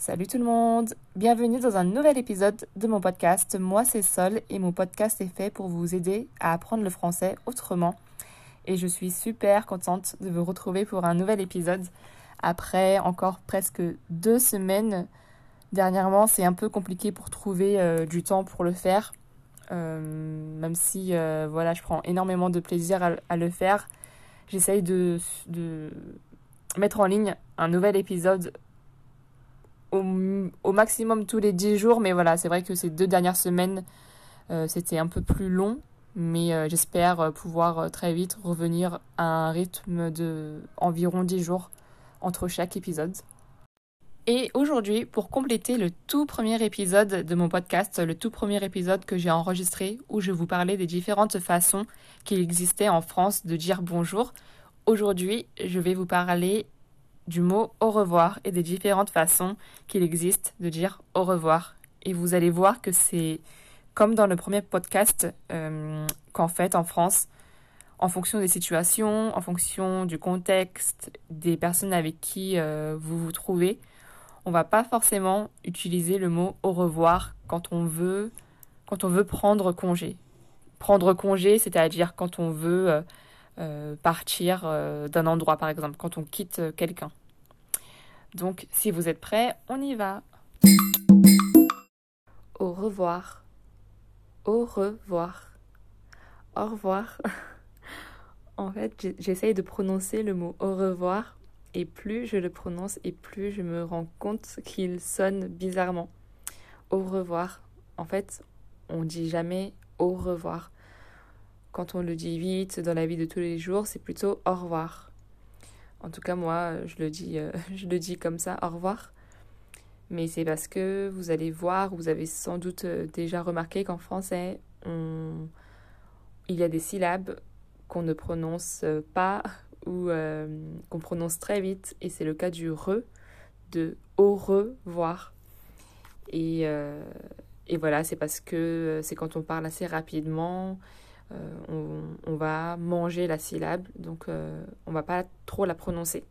Salut tout le monde, bienvenue dans un nouvel épisode de mon podcast. Moi c'est Sol et mon podcast est fait pour vous aider à apprendre le français autrement. Et je suis super contente de vous retrouver pour un nouvel épisode après encore presque deux semaines. Dernièrement c'est un peu compliqué pour trouver euh, du temps pour le faire. Euh, même si euh, voilà, je prends énormément de plaisir à, le faire. J'essaye de mettre en ligne un nouvel épisode au, maximum tous les 10 jours. Mais voilà, c'est vrai que ces deux dernières semaines, euh, c'était un peu plus long. Mais euh, j'espère pouvoir euh, très vite revenir à un rythme de environ 10 jours entre chaque épisode. Et aujourd'hui, pour compléter le tout premier épisode de mon podcast, le tout premier épisode que j'ai enregistré où je vous parlais des différentes façons qu'il existait en France de dire bonjour, aujourd'hui, je vais vous parler du mot au revoir et des différentes façons qu'il existe de dire au revoir. Et vous allez voir que c'est comme dans le premier podcast euh, qu'en fait en France, en fonction des situations, en fonction du contexte, des personnes avec qui euh, vous vous trouvez, on va pas forcément utiliser le mot au revoir quand on veut quand on veut prendre congé. Prendre congé, c'est-à-dire quand on veut euh, partir d'un endroit, par exemple, quand on quitte quelqu'un. Donc, si vous êtes prêts, on y va. Au revoir. Au revoir. Au revoir. en fait, j'essaye de prononcer le mot au revoir et plus je le prononce et plus je me rends compte qu'il sonne bizarrement. Au revoir. En fait, on dit jamais au revoir. Quand on le dit vite dans la vie de tous les jours, c'est plutôt au revoir. En tout cas, moi, je le dis, euh, je le dis comme ça, au revoir. Mais c'est parce que vous allez voir, vous avez sans doute euh, déjà remarqué qu'en français, il y a des syllabes qu'on ne prononce pas ou euh, qu'on prononce très vite, et c'est le cas du re, de au revoir. Et, euh, voilà, c'est parce que euh, c'est quand on parle assez rapidement, euh, on, on, va manger la syllabe, donc euh, on va pas trop la prononcer.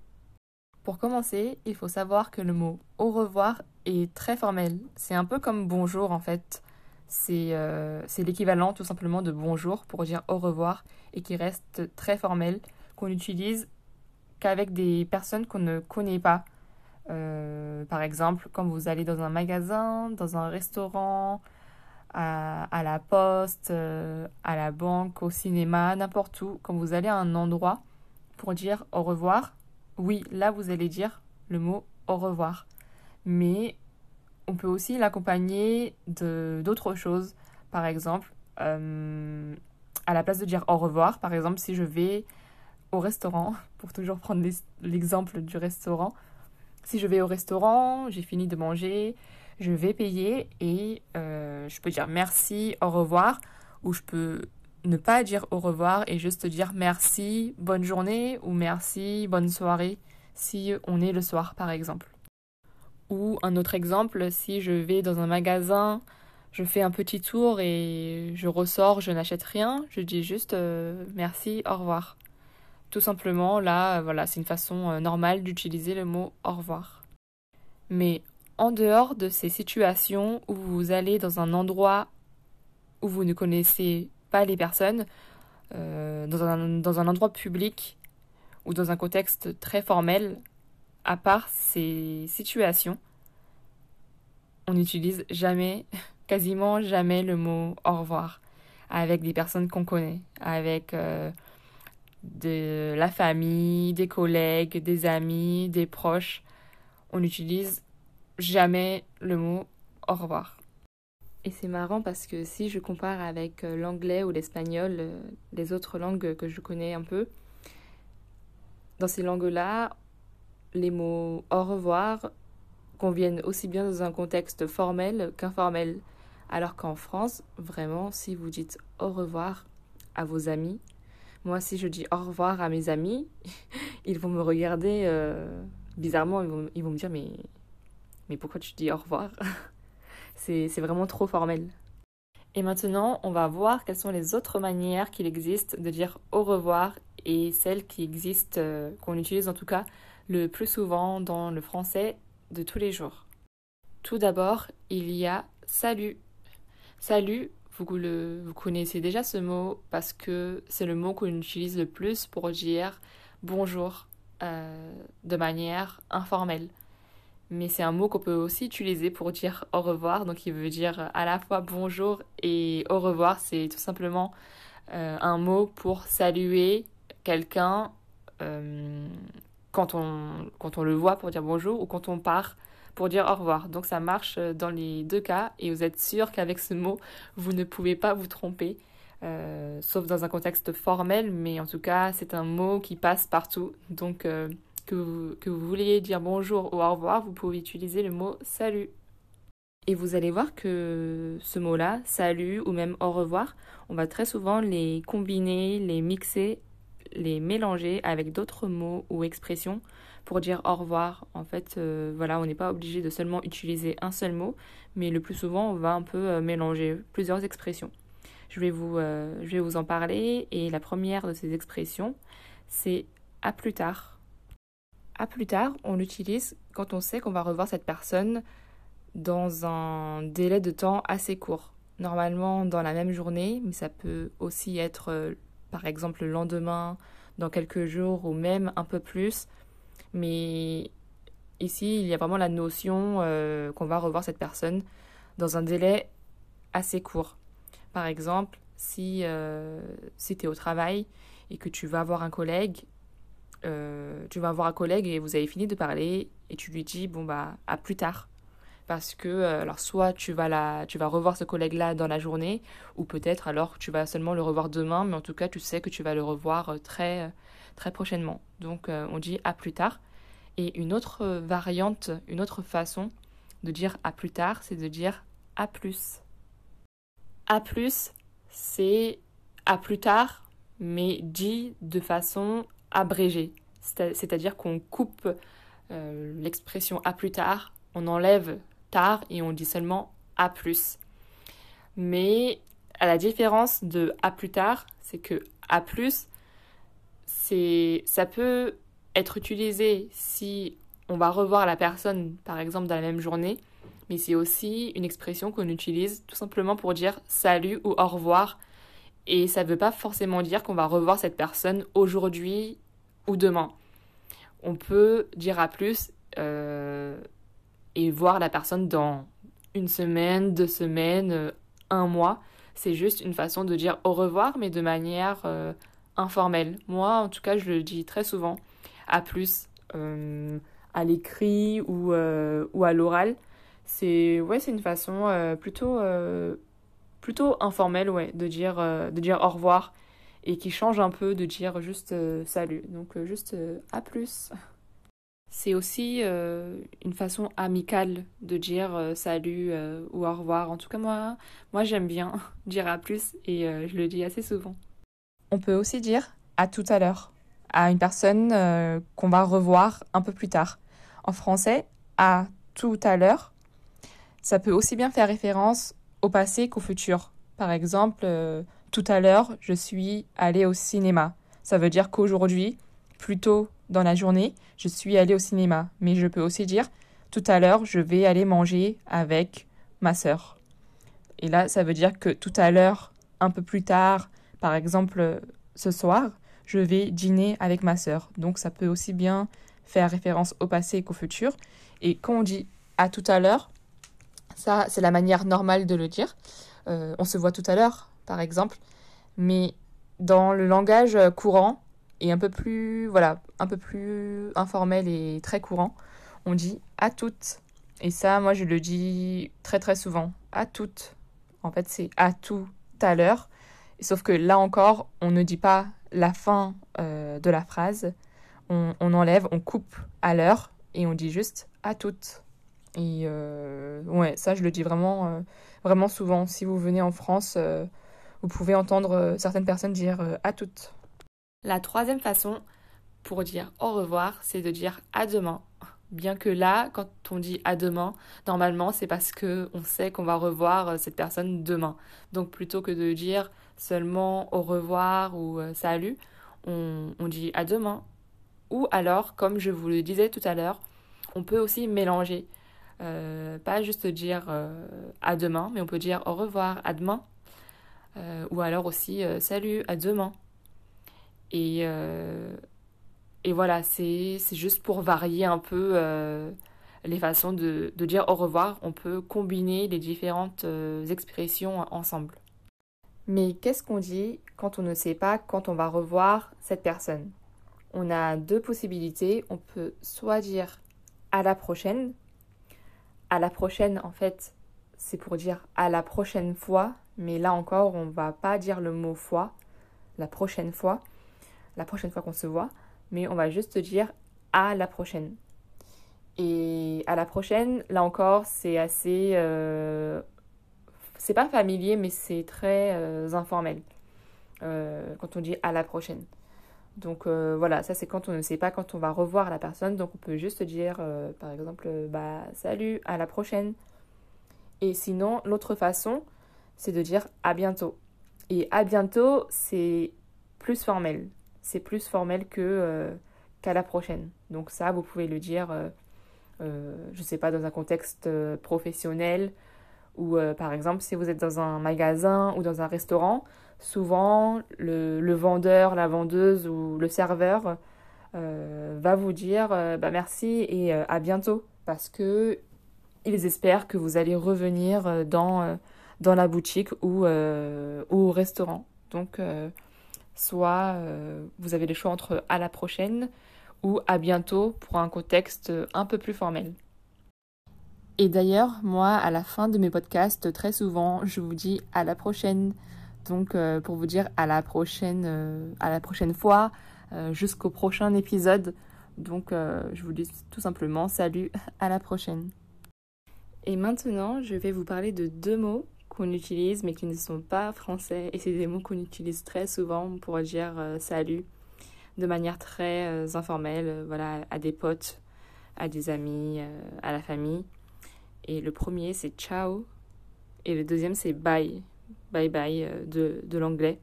Pour commencer, il faut savoir que le mot au revoir est très formel. C'est un peu comme bonjour en fait. C'est euh, l'équivalent tout simplement de bonjour pour dire au revoir et qui reste très formel qu'on n'utilise qu'avec des personnes qu'on ne connaît pas. Euh, par exemple, quand vous allez dans un magasin, dans un restaurant, à, la poste, euh, à la banque, au cinéma, n'importe où, quand vous allez à un endroit pour dire au revoir, oui, là vous allez dire le mot au revoir. Mais on peut aussi l'accompagner d'autres choses. Par exemple, euh, à la place de dire au revoir, par exemple, si je vais au restaurant, pour toujours prendre l'exemple du restaurant. Si je vais au restaurant, j'ai fini de manger, je vais payer et euh, je peux dire merci, au revoir, ou je peux ne pas dire au revoir et juste dire merci, bonne journée ou merci, bonne soirée si on est le soir par exemple. Ou un autre exemple, si je vais dans un magasin, je fais un petit tour et je ressors, je n'achète rien, je dis juste euh, merci, au revoir. Tout simplement, là, voilà, c'est une façon euh, normale d'utiliser le mot au revoir. Mais en dehors de ces situations où vous allez dans un endroit où vous ne connaissez pas les personnes, euh, dans, un, dans un endroit public ou dans un contexte très formel, à part ces situations, on n'utilise jamais, quasiment jamais le mot au revoir avec des personnes qu'on connaît, avec euh, de la famille, des collègues, des amis, des proches. On n'utilise jamais le mot au revoir. Et c'est marrant parce que si je compare avec euh, l'anglais ou l'espagnol, euh, les autres langues que je connais un peu, dans ces langues-là, les mots au revoir conviennent aussi bien dans un contexte formel qu'informel. Alors qu'en France, vraiment, si vous dites au revoir à vos amis, moi, si je dis au revoir à mes amis, ils vont me regarder euh, bizarrement. Ils vont, ils vont me dire mais, mais pourquoi tu dis au revoir C'est vraiment trop formel. Et maintenant, on va voir quelles sont les autres manières qu'il existe de dire au revoir et celles qui existent, euh, qu'on utilise en tout cas le plus souvent dans le français de tous les jours. Tout d'abord, il y a salut. Salut, vous, connaissez déjà ce mot parce que c'est le mot qu'on utilise le plus pour dire bonjour euh, de manière informelle. Mais c'est un mot qu'on peut aussi utiliser pour dire au revoir, donc il veut dire à la fois bonjour et au revoir. C'est tout simplement euh, un mot pour saluer quelqu'un euh, quand, on, quand on le voit pour dire bonjour ou quand on part pour dire au revoir. Donc ça marche euh, dans les deux cas et vous êtes sûr qu'avec ce mot, vous ne pouvez pas vous tromper, sauf dans un contexte formel, mais en tout cas, c'est un mot qui passe partout. Donc que, vous, vouliez dire bonjour ou au revoir, vous pouvez utiliser le mot salut. Et vous allez voir que ce mot-là, salut ou même au revoir, on va très souvent les combiner, les mixer, les mélanger avec d'autres mots ou expressions pour dire au revoir. En fait, euh, voilà, on n'est pas obligé de seulement utiliser un seul mot, mais le plus souvent, on va un peu euh, mélanger plusieurs expressions. Euh, je vais vous en parler et la première de ces expressions, c'est à plus tard. À plus tard, on l'utilise quand on sait qu'on va revoir cette personne dans un délai de temps assez court. Normalement dans la même journée, mais ça peut aussi être par exemple le lendemain, dans quelques jours ou même un peu plus. Mais ici, il y a vraiment la notion euh, qu'on va revoir cette personne dans un délai assez court. Par exemple, si, euh, si tu es au travail et que tu vas voir un collègue, euh, tu vas voir un collègue et vous avez fini de parler et tu lui dis bon bah à plus tard. Parce que alors soit tu vas la tu vas revoir ce collègue là dans la journée ou peut-être alors tu vas seulement le revoir demain mais en tout cas tu sais que tu vas le revoir très très prochainement. Donc on dit à plus tard. Et une autre variante, une autre façon de dire à plus tard, c'est de dire à plus. À plus, c'est à plus tard, mais dit de façon abrégée. C'est-à-dire qu'on coupe euh, l'expression à plus tard, on enlève tard et on dit seulement à plus. Mais à la différence de à plus tard, c'est que à plus, ça peut être utilisé si on va revoir la personne, par exemple, dans la même journée, mais c'est aussi une expression qu'on utilise tout simplement pour dire salut ou au revoir. Et ça ne veut pas forcément dire qu'on va revoir cette personne aujourd'hui ou demain. On peut dire à plus euh, et voir la personne dans une semaine, deux semaines, euh, un mois. C'est juste une façon de dire au revoir, mais de manière euh, informelle. Moi, en tout cas, je le dis très souvent à plus à l'écrit ou, ou à l'oral. C'est ouais, c'est une façon plutôt, plutôt informelle ouais, de, dire, de dire au revoir et qui change un peu de dire juste salut. Donc juste à plus. C'est aussi une façon amicale de dire salut ou au revoir. En tout cas, moi, moi j'aime bien dire à plus et je le dis assez souvent. On peut aussi dire à tout à l'heure à une personne euh, qu'on va revoir un peu plus tard. En français, à tout à l'heure, ça peut aussi bien faire référence au passé qu'au futur. Par exemple, euh, tout à l'heure, je suis allé au cinéma. Ça veut dire qu'aujourd'hui, plus tôt dans la journée, je suis allé au cinéma. Mais je peux aussi dire tout à l'heure, je vais aller manger avec ma sœur. Et là, ça veut dire que tout à l'heure, un peu plus tard, par exemple ce soir, je vais dîner avec ma sœur. Donc ça peut aussi bien faire référence au passé qu'au futur. Et quand on dit à tout à l'heure, ça c'est la manière normale de le dire. Euh, on se voit tout à l'heure, par exemple. Mais dans le langage courant et un peu plus voilà, un peu plus informel et très courant, on dit à toutes. Et ça, moi, je le dis très très souvent. À toutes. En fait, c'est à tout à l'heure. Sauf que là encore, on ne dit pas la fin euh, de la phrase, on, enlève, on coupe à l'heure et on dit juste à toutes. Et euh, ouais, ça je le dis vraiment, euh, vraiment souvent. Si vous venez en France, vous pouvez entendre certaines personnes dire à toutes. La troisième façon pour dire au revoir, c'est de dire à demain. Bien que là, quand on dit à demain, normalement c'est parce que on sait qu'on va revoir cette personne demain. Donc plutôt que de dire seulement au revoir ou euh, salut, on, dit à demain. Ou alors, comme je vous le disais tout à l'heure, on peut aussi mélanger. pas juste dire à demain, mais on peut dire au revoir, à demain. Ou alors aussi salut, à demain. Et, et voilà, c'est juste pour varier un peu les façons de, de, dire au revoir. On peut combiner les différentes expressions ensemble. Mais qu'est-ce qu'on dit quand on ne sait pas quand on va revoir cette personne? On a deux possibilités. On peut soit dire à la prochaine. À la prochaine, en fait, c'est pour dire à la prochaine fois. Mais là encore, on va pas dire le mot fois. La prochaine fois. La prochaine fois qu'on se voit. Mais on va juste dire à la prochaine. Et à la prochaine, là encore, c'est assez euh, c'est pas familier, mais c'est très euh, informel euh, quand on dit à la prochaine. Donc voilà, ça c'est quand on ne sait pas quand on va revoir la personne. Donc on peut juste dire par exemple bah salut, à la prochaine. Et sinon, l'autre façon, c'est de dire à bientôt. Et à bientôt, c'est plus formel. C'est plus formel que qu'à la prochaine. Donc ça, vous pouvez le dire, je sais pas, dans un contexte professionnel ou euh, par exemple, si vous êtes dans un magasin ou dans un restaurant, souvent le, vendeur, la vendeuse ou le serveur euh, va vous dire euh, bah, merci et à bientôt parce que ils espèrent que vous allez revenir dans, dans la boutique ou, ou au restaurant. Donc, soit vous avez le choix entre à la prochaine ou à bientôt pour un contexte un peu plus formel. Et d'ailleurs, moi, à la fin de mes podcasts, très souvent, je vous dis à la prochaine. Donc, euh, pour vous dire à la prochaine, euh, à la prochaine fois, euh, jusqu'au prochain épisode. Donc, je vous dis tout simplement salut, à la prochaine. Et maintenant, je vais vous parler de deux mots qu'on utilise mais qui ne sont pas français. Et c'est des mots qu'on utilise très souvent pour dire salut de manière très informelle, voilà, à des potes, à des amis, à la famille. Et le premier, c'est ciao. Et le deuxième, c'est bye. Bye bye euh, de, de l'anglais.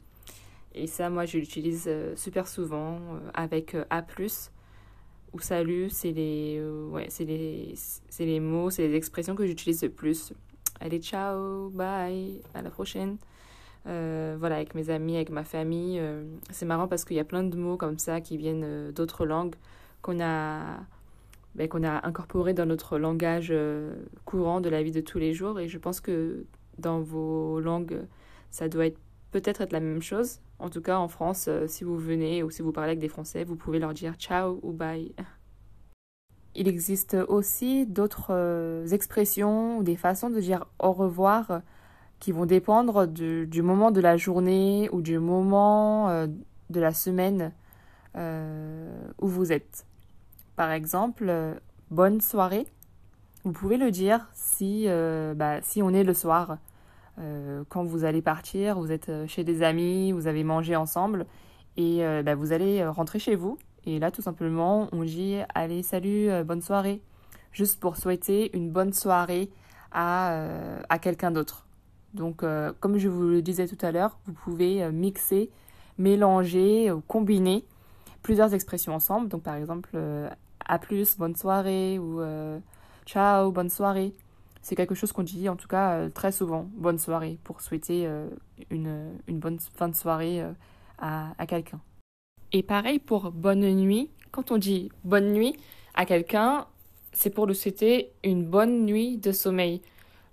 Et ça, moi, je l'utilise euh, super souvent euh, avec A, ou salut, c'est les, ouais, c'est les, c'est les mots, c'est les expressions que j'utilise le plus. Allez, ciao, bye, à la prochaine. voilà, avec mes amis, avec ma famille. c'est marrant parce qu'il y a plein de mots comme ça qui viennent d'autres langues qu'on a ben, qu'on a incorporé dans notre langage euh, courant de la vie de tous les jours. Et je pense que dans vos langues, ça doit être peut-être être la même chose. En tout cas, en France, euh, si vous venez ou si vous parlez avec des Français, vous pouvez leur dire ciao ou bye. Il existe aussi d'autres euh, expressions ou des façons de dire au revoir qui vont dépendre du, moment de la journée ou du moment de la semaine où vous êtes. Par exemple, euh, bonne soirée. Vous pouvez le dire si, euh, bah, on est le soir. Euh, quand vous allez partir, vous êtes chez des amis, vous avez mangé ensemble et bah, vous allez rentrer chez vous. Et là, tout simplement, on dit allez, salut, bonne soirée. Juste pour souhaiter une bonne soirée à, à quelqu'un d'autre. Donc, comme je vous le disais tout à l'heure, vous pouvez mixer, mélanger, combiner plusieurs expressions ensemble. Donc, par exemple, à plus, bonne soirée ou euh, ciao, bonne soirée. C'est quelque chose qu'on dit en tout cas euh, très souvent, bonne soirée, pour souhaiter euh, une, bonne fin de soirée à quelqu'un. Et pareil pour bonne nuit, quand on dit bonne nuit à quelqu'un, c'est pour lui souhaiter une bonne nuit de sommeil.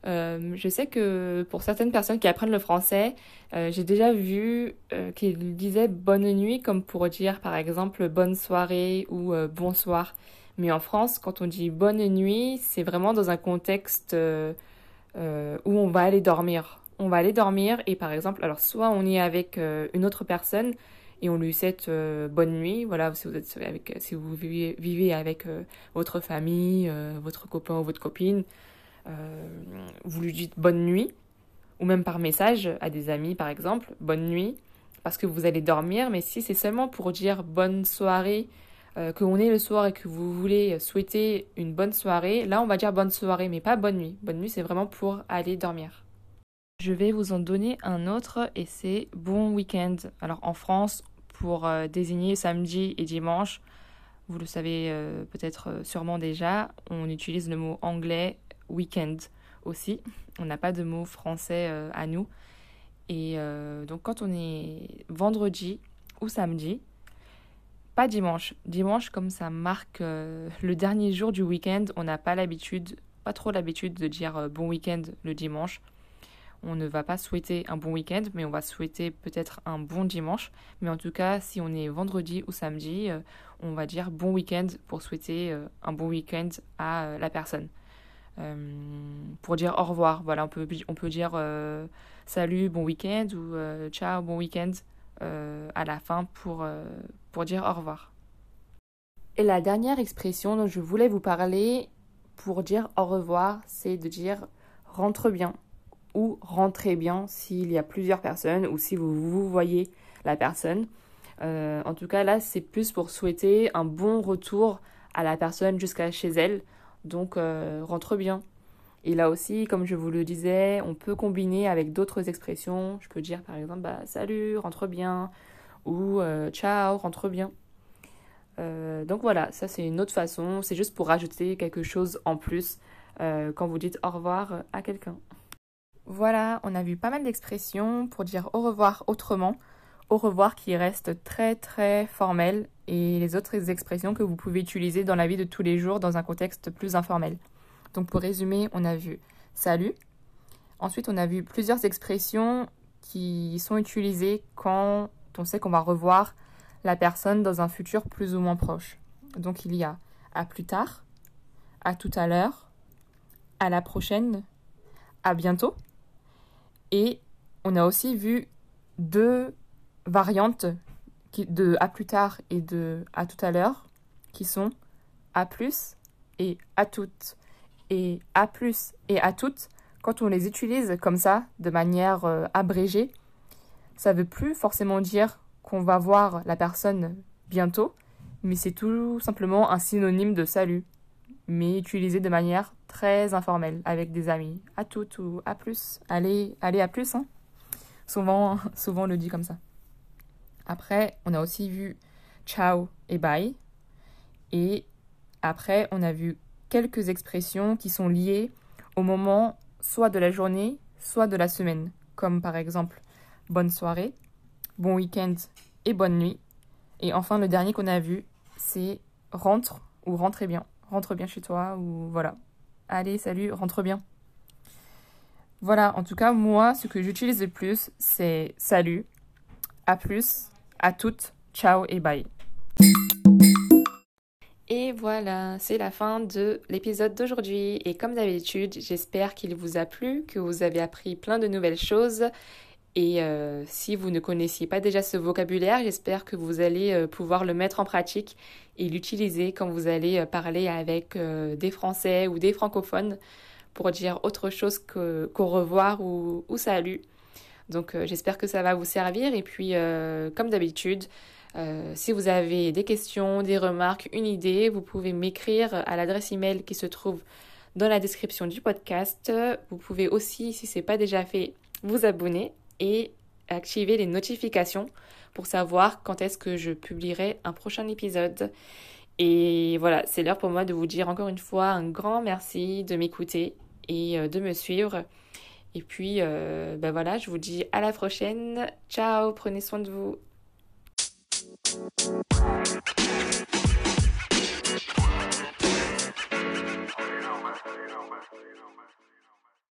Euh, je sais que pour certaines personnes qui apprennent le français, euh, j'ai déjà vu euh, qu'ils disaient bonne nuit comme pour dire par exemple bonne soirée ou bonsoir. Mais en France, quand on dit bonne nuit, c'est vraiment dans un contexte où on va aller dormir. On va aller dormir et par exemple, alors soit on est avec une autre personne et on lui souhaite bonne nuit. Voilà, si vous êtes avec, si vous vivez, avec votre famille, votre copain ou votre copine, euh, vous lui dites bonne nuit, ou même par message à des amis par exemple, bonne nuit, parce que vous allez dormir, mais si c'est seulement pour dire bonne soirée, euh, que on est le soir et que vous voulez souhaiter une bonne soirée, là on va dire bonne soirée, mais pas bonne nuit. Bonne nuit, c'est vraiment pour aller dormir. Je vais vous en donner un autre et c'est bon week-end. Alors en France, pour euh, désigner samedi et dimanche, vous le savez peut-être sûrement déjà, on utilise le mot anglais week-end aussi. On n'a pas de mot français à nous. Et donc quand on est vendredi ou samedi, pas dimanche. Dimanche, comme ça marque le dernier jour du week-end, on n'a pas l'habitude, pas trop l'habitude de dire bon week-end le dimanche on ne va pas souhaiter un bon week-end, mais on va souhaiter peut-être un bon dimanche. Mais en tout cas, si on est vendredi ou samedi, euh, on va dire bon week-end pour souhaiter euh, un bon week-end à euh, la personne. pour dire au revoir, voilà, on peut, on peut dire salut, bon week-end ou ciao, bon week-end à la fin pour, pour dire au revoir. Et la dernière expression dont je voulais vous parler pour dire au revoir, c'est de dire rentre bien ou rentrez bien s'il y a plusieurs personnes ou si vous, voyez la personne. Euh, en tout cas, là, c'est plus pour souhaiter un bon retour à la personne jusqu'à chez elle. Donc, euh, rentre bien. Et là aussi, comme je vous le disais, on peut combiner avec d'autres expressions. Je peux dire par exemple bah, salut, rentre bien ou euh, ciao, rentre bien. donc voilà, ça c'est une autre façon. C'est juste pour rajouter quelque chose en plus quand vous dites au revoir à quelqu'un. Voilà, on a vu pas mal d'expressions pour dire au revoir autrement. Au revoir qui reste très très formel et les autres expressions que vous pouvez utiliser dans la vie de tous les jours dans un contexte plus informel. Donc pour résumer, on a vu salut. Ensuite, on a vu plusieurs expressions qui sont utilisées quand on sait qu'on va revoir la personne dans un futur plus ou moins proche. Donc il y a à plus tard, à tout à l'heure, à la prochaine, à bientôt. Et on a aussi vu deux variantes de à plus tard et de à tout à l'heure qui sont à plus et à toutes. Et à plus et à toutes, quand on les utilise comme ça, de manière euh, abrégée, ça ne veut plus forcément dire qu'on va voir la personne bientôt, mais c'est tout simplement un synonyme de salut, mais utilisé de manière très informel avec des amis. À toutes ou à plus. Allez, allez à plus. Hein. Souvent, souvent on le dit comme ça. Après, on a aussi vu ciao et bye. Et après, on a vu quelques expressions qui sont liées au moment soit de la journée, soit de la semaine. Comme par exemple bonne soirée, bon week-end et bonne nuit. Et enfin, le dernier qu'on a vu, c'est rentre ou rentrez bien. Rentre bien chez toi ou voilà, allez, salut, rentre bien. Voilà, en tout cas, moi, ce que j'utilise le plus, c'est salut, à plus, à toutes, ciao et bye. Et voilà, c'est la fin de l'épisode d'aujourd'hui. Et comme d'habitude, j'espère qu'il vous a plu, que vous avez appris plein de nouvelles choses. Et euh, si vous ne connaissiez pas déjà ce vocabulaire, j'espère que vous allez euh, pouvoir le mettre en pratique et l'utiliser quand vous allez euh, parler avec des Français ou des francophones pour dire autre chose qu'au revoir ou, ou, salut. Donc j'espère que ça va vous servir. Et puis, comme d'habitude, si vous avez des questions, des remarques, une idée, vous pouvez m'écrire à l'adresse email qui se trouve dans la description du podcast. Vous pouvez aussi, si ce n'est pas déjà fait, vous abonner et activer les notifications pour savoir quand est-ce que je publierai un prochain épisode. Et voilà, c'est l'heure pour moi de vous dire encore une fois un grand merci de m'écouter et euh, de me suivre. Et puis, ben voilà, je vous dis à la prochaine. Ciao, prenez soin de vous.